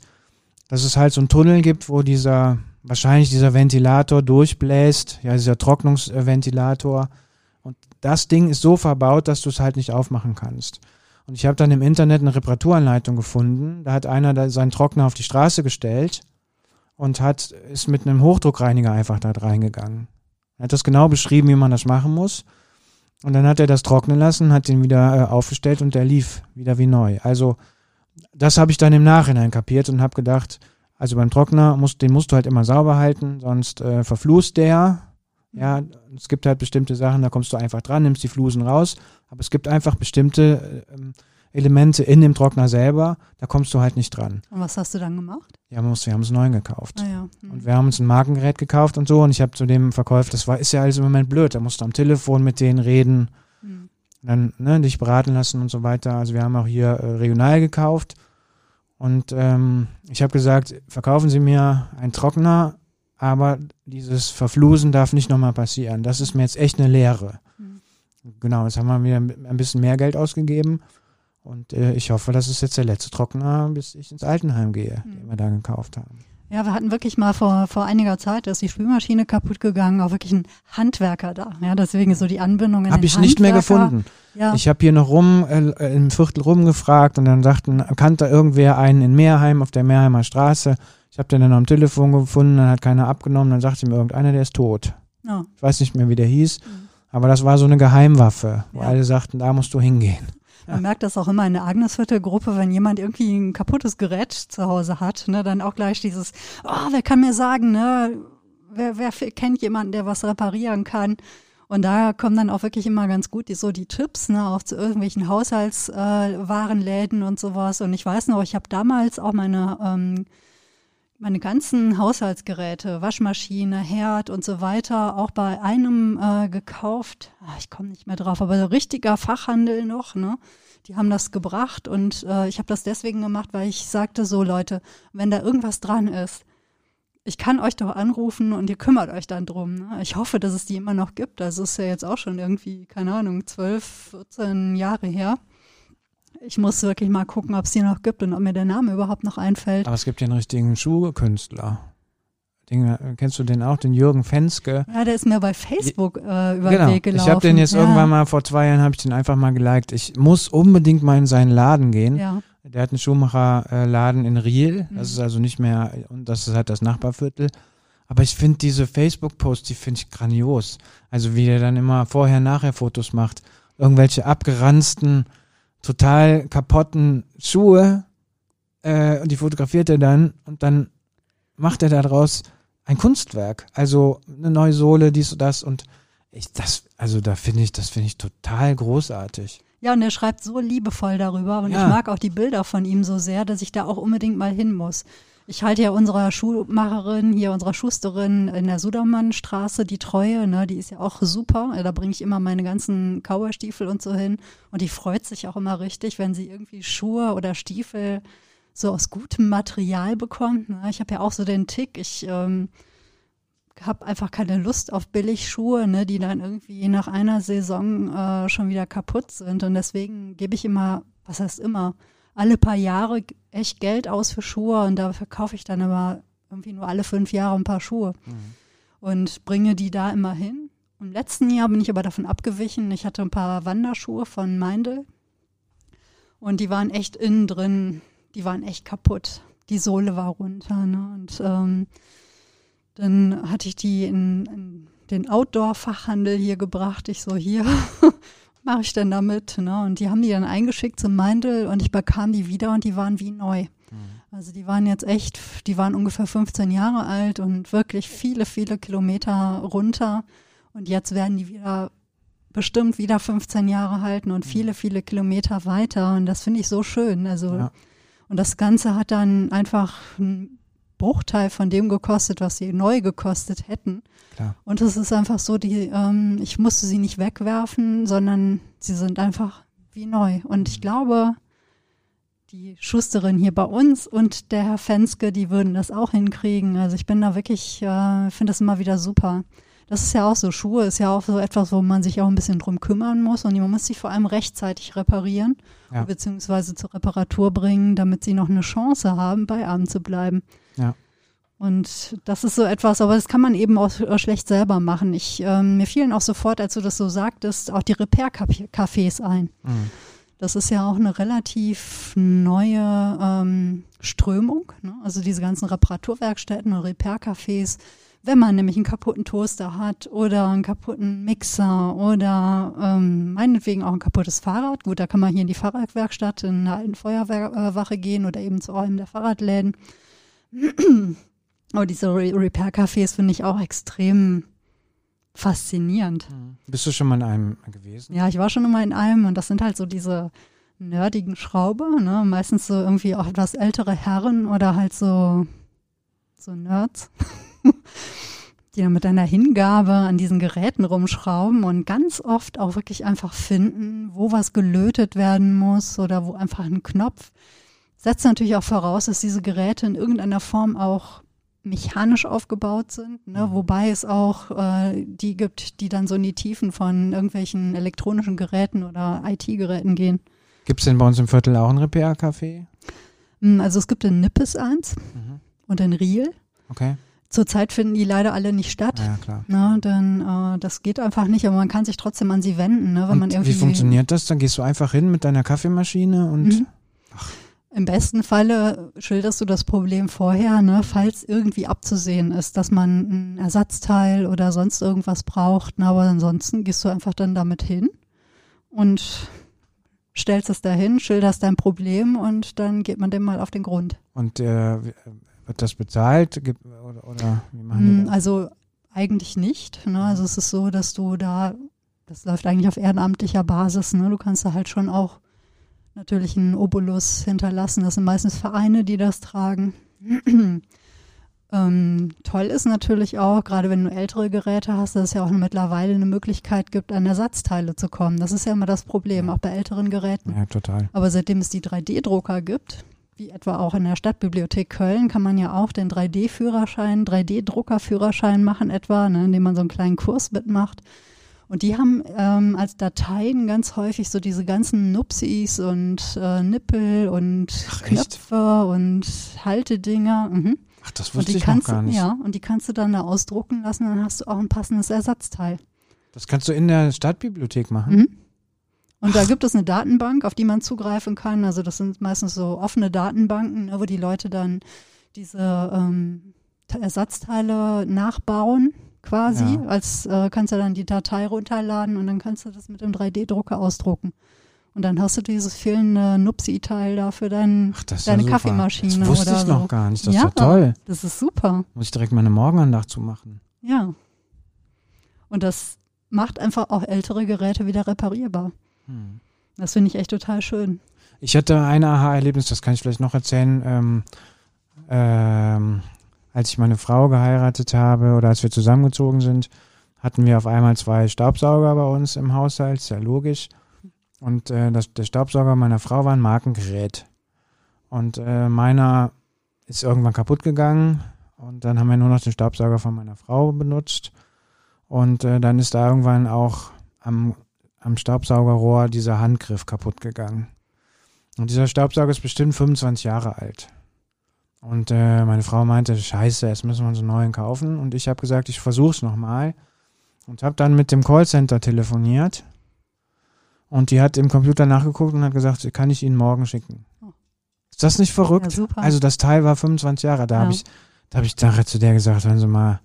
dass es halt so einen Tunnel gibt, wo dieser, wahrscheinlich dieser Ventilator durchbläst, ja, dieser Trocknungsventilator. Und das Ding ist so verbaut, dass du es halt nicht aufmachen kannst. Und ich habe dann im Internet eine Reparaturanleitung gefunden. Da hat einer da seinen Trockner auf die Straße gestellt und hat, ist mit einem Hochdruckreiniger einfach da reingegangen. Er hat das genau beschrieben, wie man das machen muss. Und dann hat er das trocknen lassen, hat den wieder äh, aufgestellt und der lief wieder wie neu. Also das habe ich dann im Nachhinein kapiert und habe gedacht, also beim Trockner musst, den musst du halt immer sauber halten, sonst äh, verflußt der. Ja, es gibt halt bestimmte Sachen, da kommst du einfach dran, nimmst die Flusen raus, aber es gibt einfach bestimmte Elemente in dem Trockner selber, da kommst du halt nicht dran.
Und was hast du dann gemacht?
Ja, wir, wir haben es neu gekauft.
Ah, ja. hm.
Und wir haben uns ein Markengerät gekauft und so. Und ich habe zu dem Verkäufer, das war, ist ja alles im Moment blöd. Da musst du am Telefon mit denen reden,
Hm.
dann ne, dich beraten lassen und so weiter. Also wir haben auch hier äh, regional gekauft. Und ähm, ich habe gesagt, verkaufen Sie mir einen Trockner, aber dieses Verflusen darf nicht nochmal passieren. Das ist mir jetzt echt eine Lehre.
Hm.
Genau, jetzt haben wir wieder ein bisschen mehr Geld ausgegeben. Und äh, ich hoffe, das ist jetzt der letzte Trockner, bis ich ins Altenheim gehe,
Hm.
den wir da gekauft haben.
Ja, wir hatten wirklich mal vor, vor einiger Zeit, da ist die Spülmaschine kaputt gegangen, auch wirklich ein Handwerker da. Ja, deswegen so die Anbindung in
Habe ich nicht mehr
Handwerker.
gefunden.
Ja,
Ich habe hier noch rum, äh, im Viertel rumgefragt und dann sagten, kannte irgendwer einen in Meerheim auf der Meerheimer Straße. Ich habe den dann am Telefon gefunden, dann hat keiner abgenommen, dann sagte mir irgendeiner, der ist tot.
ja.
Ich weiß nicht mehr, wie der hieß,
Mhm.
aber das war so eine Geheimwaffe, wo
Ja.
alle sagten, da musst du hingehen.
Man merkt das auch immer in der Agnesviertel-Gruppe, wenn jemand irgendwie ein kaputtes Gerät zu Hause hat, ne, dann auch gleich dieses, oh, wer kann mir sagen, ne, wer, wer kennt jemanden, der was reparieren kann? Und da kommen dann auch wirklich immer ganz gut die, so die Tipps, ne, auch zu irgendwelchen Haushaltswarenläden äh, und sowas. Und ich weiß noch, ich habe damals auch meine ähm, meine ganzen Haushaltsgeräte, Waschmaschine, Herd und so weiter, auch bei einem äh, gekauft. Ah, ich komme nicht mehr drauf, aber richtiger Fachhandel noch, ne? Die haben das gebracht und äh, ich habe das deswegen gemacht, weil ich sagte so, Leute, wenn da irgendwas dran ist, ich kann euch doch anrufen und ihr kümmert euch dann drum. Ne? Ich hoffe, dass es die immer noch gibt. Also ist ja jetzt auch schon irgendwie, keine Ahnung, 12, 14 Jahre her. Ich muss wirklich mal gucken, ob es die noch gibt und ob mir der Name überhaupt noch einfällt.
Aber es gibt ja einen richtigen Schuhkünstler. Den, äh, kennst du den auch, den Jürgen Fenske?
Ja, der ist mir bei Facebook äh, über den Weg gelaufen.
Ich habe den jetzt
ja.
irgendwann mal vor zwei Jahren habe ich den einfach mal geliked. Ich muss unbedingt mal in seinen Laden gehen.
Ja,
Der hat einen Schuhmacherladen in Riel. Das
Mhm.
ist also nicht mehr, und das ist halt das Nachbarviertel. Aber ich finde diese Facebook-Posts, die finde ich grandios. Also wie der dann immer vorher-nachher Fotos macht. Irgendwelche abgeranzten, total kaputten Schuhe. Äh, und die fotografiert er dann und dann macht er daraus ein Kunstwerk. Also eine neue Sohle, dies und das. Und ich, das, also da finde ich, das finde ich total großartig.
ja, und er schreibt so liebevoll darüber und
Ja.
ich mag auch die Bilder von ihm so sehr, dass ich da auch unbedingt mal hin muss. Ich halte ja unserer Schuhmacherin, hier unserer Schusterin in der Sudermannstraße die Treue, ne, die ist ja auch super. Da bringe ich immer meine ganzen Kauerstiefel und so hin. Und die freut sich auch immer richtig, wenn sie irgendwie Schuhe oder Stiefel so aus gutem Material bekommt. Ne. Ich habe ja auch so den Tick, ich ähm, habe einfach keine Lust auf Billigschuhe, ne, die dann irgendwie nach einer Saison äh, schon wieder kaputt sind. Und deswegen gebe ich immer, was heißt immer, alle paar Jahre echt Geld aus für Schuhe und da verkaufe ich dann aber irgendwie nur alle fünf Jahre ein paar Schuhe und bringe die da immer hin. Im letzten Jahr bin ich aber davon abgewichen. Ich hatte ein paar Wanderschuhe von Meindl und die waren echt innen drin, die waren echt kaputt. Die Sohle war runter. Ne? Und ähm, dann hatte ich die in, in den Outdoor-Fachhandel hier gebracht. Ich so, hier mache ich denn damit? Ne? Und die haben die dann eingeschickt zum Meindl und ich bekam die wieder und die waren wie neu. Also die waren jetzt echt, die waren ungefähr 15 Jahre alt und wirklich viele, viele Kilometer runter. Und jetzt werden die wieder bestimmt wieder 15 Jahre halten und viele, viele Kilometer weiter. Und das finde ich so schön. Also,
Ja.
und das Ganze hat dann einfach einen Bruchteil von dem gekostet, was sie neu gekostet hätten.
Klar.
Und es ist einfach so, die, ähm, ich musste sie nicht wegwerfen, sondern sie sind einfach wie neu. Und ich glaube, die Schusterin hier bei uns und der Herr Fenske, die würden das auch hinkriegen. Also ich bin da wirklich, äh, finde das immer wieder super. Das ist ja auch so, Schuhe ist ja auch so etwas, wo man sich auch ein bisschen drum kümmern muss und man muss sie vor allem rechtzeitig reparieren,
Ja.
beziehungsweise zur Reparatur bringen, damit sie noch eine Chance haben, bei Abend zu bleiben.
Ja.
Und das ist so etwas, aber das kann man eben auch schlecht selber machen. Ich, ähm, mir fielen auch sofort, als du das so sagtest, auch die Repair-Cafés ein.
Mhm.
Das ist ja auch eine relativ neue ähm, Strömung. Ne? Also diese ganzen Reparaturwerkstätten und Repair-Cafés. Wenn man nämlich einen kaputten Toaster hat oder einen kaputten Mixer oder ähm, meinetwegen auch ein kaputtes Fahrrad. Gut, da kann man hier in die Fahrradwerkstatt in einer alten Feuerwehrwache gehen oder eben zu einem der Fahrradläden. Aber diese Re Repair-Cafés finde ich auch extrem faszinierend.
Bist du schon mal in einem gewesen?
Ja, ich war schon immer in einem und das sind halt so diese nerdigen Schraube, ne? meistens so irgendwie auch etwas ältere Herren oder halt so, so Nerds, die dann mit einer Hingabe an diesen Geräten rumschrauben und ganz oft auch wirklich einfach finden, wo was gelötet werden muss oder wo einfach ein Knopf. Setzt natürlich auch voraus, dass diese Geräte in irgendeiner Form auch mechanisch aufgebaut sind, ne? Mhm. wobei es auch äh, die gibt, die dann so in die Tiefen von irgendwelchen elektronischen Geräten oder IT-Geräten gehen.
Gibt es denn bei uns im Viertel auch ein Repair-Café?
Hm, also es gibt in Nippes eins mhm. und in Riel.
Okay.
Zurzeit finden die leider alle nicht statt.
Ja, klar.
Ne, denn äh, das geht einfach nicht, aber man kann sich trotzdem an sie wenden. Ne, wenn
und
man irgendwie
wie funktioniert das? Dann gehst du einfach hin mit deiner Kaffeemaschine und mhm.
Im besten Falle schilderst du das Problem vorher, ne, falls irgendwie abzusehen ist, dass man ein Ersatzteil oder sonst irgendwas braucht. Ne, aber ansonsten gehst du einfach dann damit hin und stellst es dahin, schilderst dein Problem und dann geht man dem mal auf den Grund.
Und äh, wird das bezahlt oder, oder wie machen die
mm, das? Also eigentlich nicht. Ne? Also es ist so, dass du da, das läuft eigentlich auf ehrenamtlicher Basis. Ne? Du kannst da halt schon auch natürlich einen Obolus hinterlassen. Das sind meistens Vereine, die das tragen. ähm, toll ist natürlich auch, gerade wenn du ältere Geräte hast, dass es ja auch mittlerweile eine Möglichkeit gibt, an Ersatzteile zu kommen. Das ist ja immer das Problem, auch bei älteren Geräten.
Ja, total.
Aber seitdem es die 3D-Drucker gibt, wie etwa auch in der Stadtbibliothek Köln, kann man ja auch den 3D-Führerschein, 3D-Drucker-Führerschein machen etwa, ne, indem man so einen kleinen Kurs mitmacht. Und die haben ähm, als Dateien ganz häufig so diese ganzen Nupsis und äh, Nippel und Ach, Knöpfe und Haltedinger. Mhm.
Ach, das wusste ich noch gar nicht.
Ja, und die kannst du dann da ausdrucken lassen, dann hast du auch ein passendes Ersatzteil.
Das kannst du in der Stadtbibliothek machen.
Mhm. Und da gibt es eine Datenbank, auf die man zugreifen kann. Also das sind meistens so offene Datenbanken, ne, wo die Leute dann diese ähm, Ersatzteile nachbauen quasi. Ja. Als äh, kannst du dann die Datei runterladen und dann kannst du das mit dem 3D-Drucker ausdrucken. Und dann hast du dieses fehlende Nupsi-Teil da für dein, Ach, deine ja Kaffeemaschine.
Das wusste ich
so.
noch gar nicht. Das ja, ist ja toll.
Das ist super.
Muss ich direkt meine Morgenandacht zu machen.
Ja. Und das macht einfach auch ältere Geräte wieder reparierbar. Hm. Das finde ich echt total schön.
Ich hatte ein Aha-Erlebnis, das kann ich vielleicht noch erzählen. Ähm, ähm, als ich meine Frau geheiratet habe oder als wir zusammengezogen sind, hatten wir auf einmal zwei Staubsauger bei uns im Haushalt, sehr logisch. Und äh, das, der Staubsauger meiner Frau war ein Markengerät. Und äh, meiner ist irgendwann kaputt gegangen. Und dann haben wir nur noch den Staubsauger von meiner Frau benutzt. Und äh, dann ist da irgendwann auch am, am Staubsaugerrohr dieser Handgriff kaputt gegangen. Und dieser Staubsauger ist bestimmt 25 Jahre alt. Und äh, meine Frau meinte, scheiße, jetzt müssen wir uns einen neuen kaufen. Und ich habe gesagt, ich versuche es nochmal. Und habe dann mit dem Callcenter telefoniert. Und die hat im Computer nachgeguckt und hat gesagt, kann ich Ihnen morgen schicken. Oh. Ist das nicht verrückt? Ja, also das Teil war 25 Jahre. Da ja. habe ich, da habe ich nachher zu der gesagt, hören Sie mal,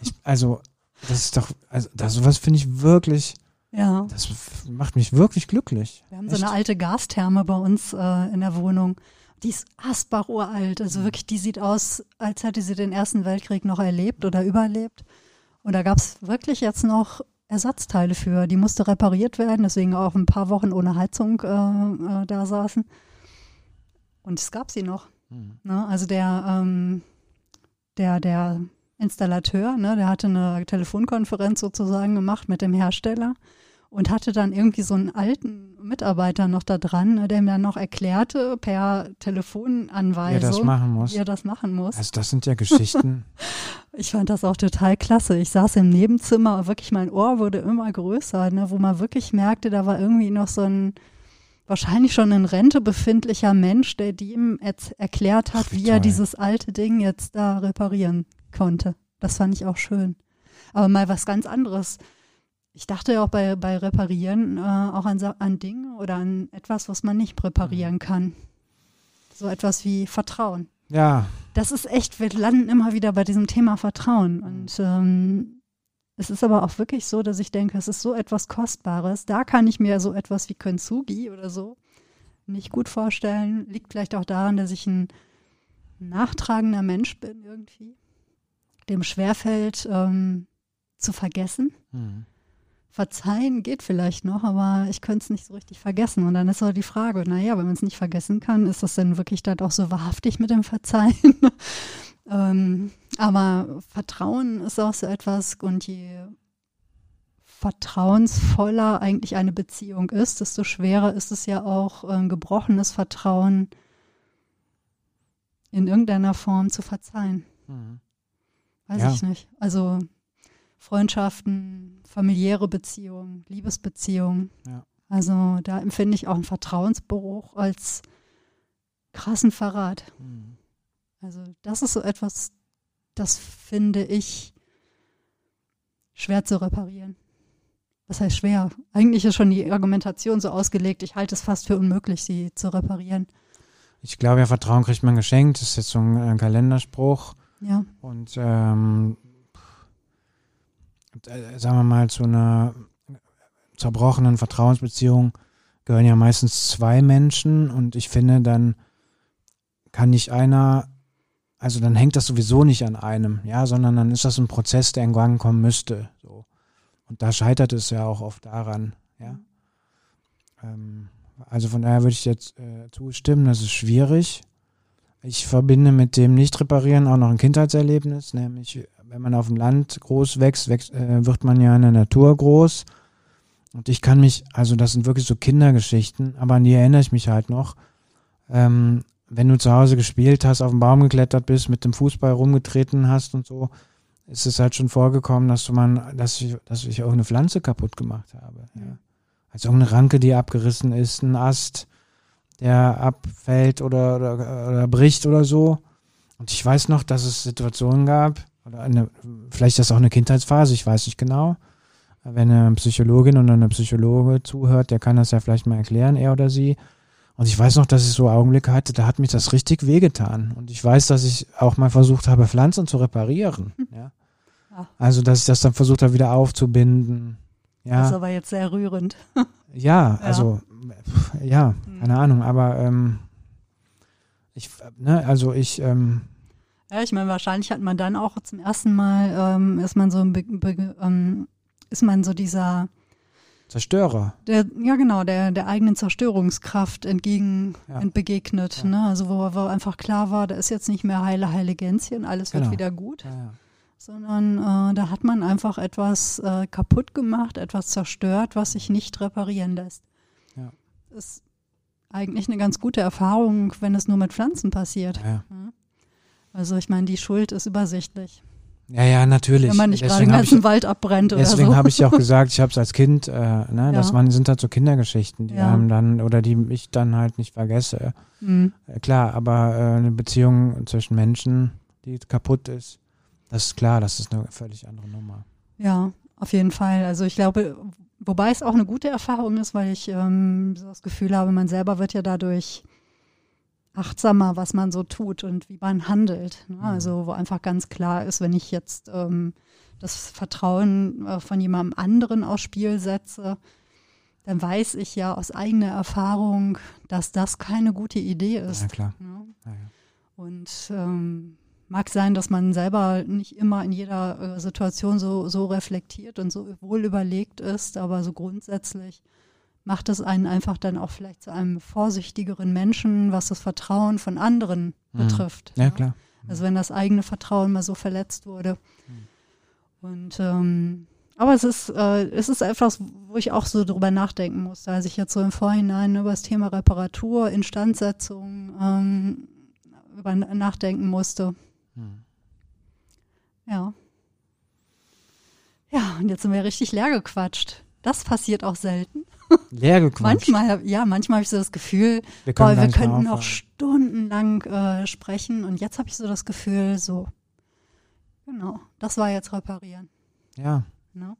ich, also das ist doch, also das, sowas finde ich wirklich,
ja.
das macht mich wirklich glücklich.
Wir haben Echt? so eine alte Gastherme bei uns äh, in der Wohnung. Die ist Asbach uralt. Also mhm. wirklich, die sieht aus, als hätte sie den Ersten Weltkrieg noch erlebt oder überlebt. Und da gab es wirklich jetzt noch Ersatzteile für. Die musste repariert werden, deswegen auch ein paar Wochen ohne Heizung äh, äh, da saßen. Und es gab sie noch. Mhm. Ne? Also der, ähm, der, der Installateur, ne, der hatte eine Telefonkonferenz sozusagen gemacht mit dem Hersteller und hatte dann irgendwie so einen alten Mitarbeiter noch da dran, ne, der ihm dann noch erklärte per Telefonanweisung, wie er das machen muss. Er das machen muss.
Also das sind ja Geschichten.
ich fand das auch total klasse. Ich saß im Nebenzimmer, wirklich mein Ohr wurde immer größer, ne, wo man wirklich merkte, da war irgendwie noch so ein wahrscheinlich schon in Rente befindlicher Mensch, der ihm erklärt hat, Ach, wie, wie er dieses alte Ding jetzt da reparieren konnte. Das fand ich auch schön. Aber mal was ganz anderes ich dachte ja auch bei, bei Reparieren äh, auch an, an Dinge oder an etwas, was man nicht reparieren kann. So etwas wie Vertrauen.
Ja.
Das ist echt, wir landen immer wieder bei diesem Thema Vertrauen. Und ähm, es ist aber auch wirklich so, dass ich denke, es ist so etwas Kostbares. Da kann ich mir so etwas wie Könsugi oder so nicht gut vorstellen. Liegt vielleicht auch daran, dass ich ein nachtragender Mensch bin irgendwie, dem schwerfällt ähm, zu vergessen. Mhm verzeihen geht vielleicht noch, aber ich könnte es nicht so richtig vergessen. Und dann ist so die Frage, naja, wenn man es nicht vergessen kann, ist das denn wirklich dann auch so wahrhaftig mit dem Verzeihen? ähm, aber Vertrauen ist auch so etwas und je vertrauensvoller eigentlich eine Beziehung ist, desto schwerer ist es ja auch, ein gebrochenes Vertrauen in irgendeiner Form zu verzeihen. Mhm. Weiß ja. ich nicht. Also Freundschaften, familiäre Beziehungen, Liebesbeziehungen. Ja. Also da empfinde ich auch einen Vertrauensbruch als krassen Verrat. Mhm. Also das ist so etwas, das finde ich schwer zu reparieren was heißt schwer? Eigentlich ist schon die Argumentation so ausgelegt, ich halte es fast für unmöglich, sie zu reparieren.
Ich glaube ja, Vertrauen kriegt man geschenkt, das ist jetzt so ein, ein Kalenderspruch.
Ja.
Und ähm, äh, sagen wir mal, zu einer zerbrochenen Vertrauensbeziehung gehören ja meistens zwei Menschen und ich finde, dann kann nicht einer, also dann hängt das sowieso nicht an einem, ja, sondern dann ist das ein Prozess, der in Gang kommen müsste. So. Und da scheitert es ja auch oft daran, ja. Ähm, also von daher würde ich jetzt äh, zustimmen, das ist schwierig. Ich verbinde mit dem Nicht-Reparieren auch noch ein Kindheitserlebnis, nämlich wenn man auf dem Land groß wächst, wächst äh, wird man ja in der Natur groß. Und ich kann mich, also das sind wirklich so Kindergeschichten, aber an die erinnere ich mich halt noch. Ähm, wenn du zu Hause gespielt hast, auf den Baum geklettert bist, mit dem Fußball rumgetreten hast und so, ist es halt schon vorgekommen, dass du man, dass ich, dass ich auch eine Pflanze kaputt gemacht habe. Ja. Also irgendeine Ranke, die abgerissen ist, ein Ast, der abfällt oder, oder, oder bricht oder so. Und ich weiß noch, dass es Situationen gab, oder eine, vielleicht ist das auch eine Kindheitsphase, ich weiß nicht genau. Wenn eine Psychologin oder eine Psychologe zuhört, der kann das ja vielleicht mal erklären, er oder sie. Und ich weiß noch, dass ich so Augenblicke hatte, da hat mich das richtig wehgetan. Und ich weiß, dass ich auch mal versucht habe, Pflanzen zu reparieren. Ja. Ah. Also, dass ich das dann versucht habe, wieder aufzubinden. Ja.
Das ist aber jetzt sehr rührend.
ja, also, ja, hm. keine Ahnung, aber ähm, ich, ne, also ich, ähm,
ja, ich meine, wahrscheinlich hat man dann auch zum ersten Mal, ähm, ist man so, ähm, ist man so dieser
Zerstörer.
Der, ja, genau, der, der eigenen Zerstörungskraft entgegen ja. begegnet. Ja. Ne? Also wo, wo einfach klar war, da ist jetzt nicht mehr heile, heile Gänschen, alles genau. wird wieder gut. Ja, sondern äh, da hat man einfach etwas äh, kaputt gemacht, etwas zerstört, was sich nicht reparieren lässt. Ja. Ist eigentlich eine ganz gute Erfahrung, wenn es nur mit Pflanzen passiert. Also ich meine, die Schuld ist übersichtlich.
Ja, ja, natürlich.
Wenn man nicht gerade den ganzen ich, Wald abbrennt oder
deswegen so. Deswegen habe ich ja auch gesagt, ich habe es als Kind, äh, ne, ja. das waren, sind halt so Kindergeschichten, die ja. haben dann, oder die ich dann halt nicht vergesse. Mhm. Äh, klar, aber äh, eine Beziehung zwischen Menschen, die kaputt ist, das ist klar, das ist eine völlig andere Nummer.
Ja, auf jeden Fall. Also ich glaube, wobei es auch eine gute Erfahrung ist, weil ich ähm, so das Gefühl habe, man selber wird ja dadurch achtsamer, was man so tut und wie man handelt. Ne? Mhm. Also wo einfach ganz klar ist, wenn ich jetzt ähm, das Vertrauen äh, von jemandem anderen aufs Spiel setze, dann weiß ich ja aus eigener Erfahrung, dass das keine gute Idee ist.
Ja, klar. Ne? Ja, ja.
Und ähm, mag sein, dass man selber nicht immer in jeder äh, Situation so, so reflektiert und so wohl überlegt ist, aber so grundsätzlich macht es einen einfach dann auch vielleicht zu einem vorsichtigeren Menschen, was das Vertrauen von anderen mhm. betrifft.
Ja, ja, klar.
Also wenn das eigene Vertrauen mal so verletzt wurde. Mhm. Und ähm, aber es ist, äh, es ist etwas, wo ich auch so drüber nachdenken musste, als ich jetzt so im Vorhinein über das Thema Reparatur, Instandsetzung ähm, über nachdenken musste. Mhm. Ja. Ja, und jetzt sind wir richtig leer gequatscht. Das passiert auch selten.
Leer gequatscht.
Manchmal, ja, manchmal habe ich so das Gefühl, wir, können boah, wir könnten noch stundenlang äh, sprechen und jetzt habe ich so das Gefühl, so, genau, das war jetzt reparieren.
Ja. No?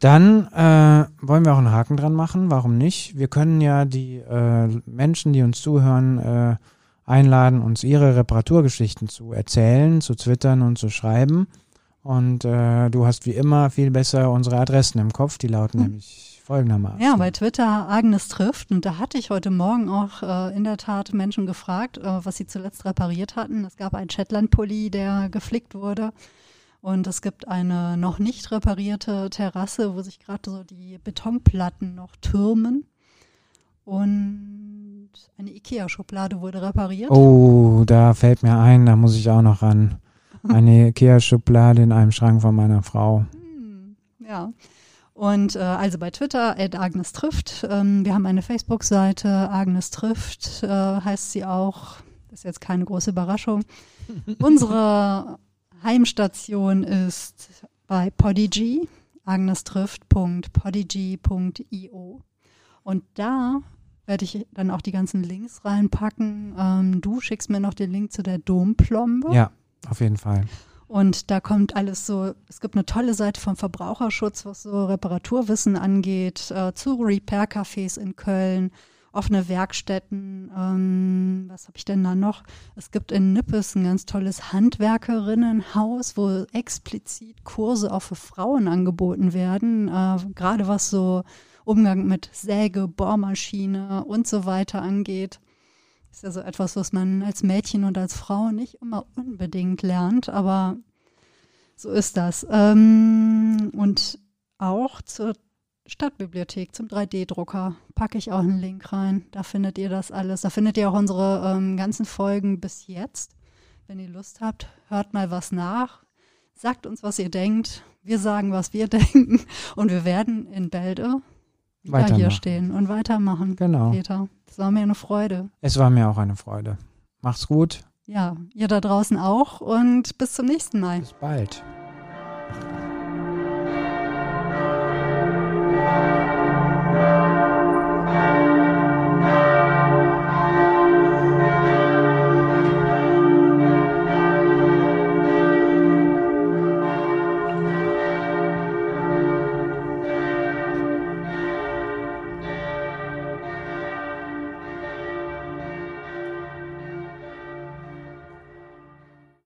Dann äh, wollen wir auch einen Haken dran machen. Warum nicht? Wir können ja die äh, Menschen, die uns zuhören, äh, einladen, uns ihre Reparaturgeschichten zu erzählen, zu twittern und zu schreiben. Und äh, du hast wie immer viel besser unsere Adressen im Kopf. Die lauten hm. nämlich folgendermaßen.
Ja, bei Twitter Agnes trifft. Und da hatte ich heute Morgen auch äh, in der Tat Menschen gefragt, äh, was sie zuletzt repariert hatten. Es gab einen Shetland-Pulli, der geflickt wurde. Und es gibt eine noch nicht reparierte Terrasse, wo sich gerade so die Betonplatten noch türmen. Und eine Ikea-Schublade wurde repariert.
Oh, da fällt mir ein, da muss ich auch noch ran. Eine Ikea-Schublade in einem Schrank von meiner Frau.
Hm, ja. Und äh, also bei Twitter, at Agnes trifft. Ähm, wir haben eine Facebook-Seite, Agnes trifft, äh, heißt sie auch. ist jetzt keine große Überraschung. Unsere Heimstation ist bei Podigy, agnestrifft.podigy.io. Und da werde ich dann auch die ganzen Links reinpacken. Ähm, du schickst mir noch den Link zu der Domplombe.
Ja, auf jeden Fall.
Und da kommt alles so, es gibt eine tolle Seite vom Verbraucherschutz, was so Reparaturwissen angeht, äh, zu Repair-Cafés in Köln, offene Werkstätten. Ähm, was habe ich denn da noch? Es gibt in Nippes ein ganz tolles Handwerkerinnenhaus, wo explizit Kurse auch für Frauen angeboten werden, äh, gerade was so Umgang mit Säge, Bohrmaschine und so weiter angeht. Ist ja so etwas, was man als Mädchen und als Frau nicht immer unbedingt lernt, aber so ist das. Ähm, und auch zur Stadtbibliothek, zum 3D-Drucker, packe ich auch einen Link rein. Da findet ihr das alles. Da findet ihr auch unsere ähm, ganzen Folgen bis jetzt. Wenn ihr Lust habt, hört mal was nach. Sagt uns, was ihr denkt. Wir sagen, was wir denken. Und wir werden in Bälde wieder hier stehen und weitermachen.
Genau.
Peter. Es war mir eine Freude.
Es war mir auch eine Freude. Macht's gut.
Ja, ihr da draußen auch und bis zum nächsten Mal.
Bis bald.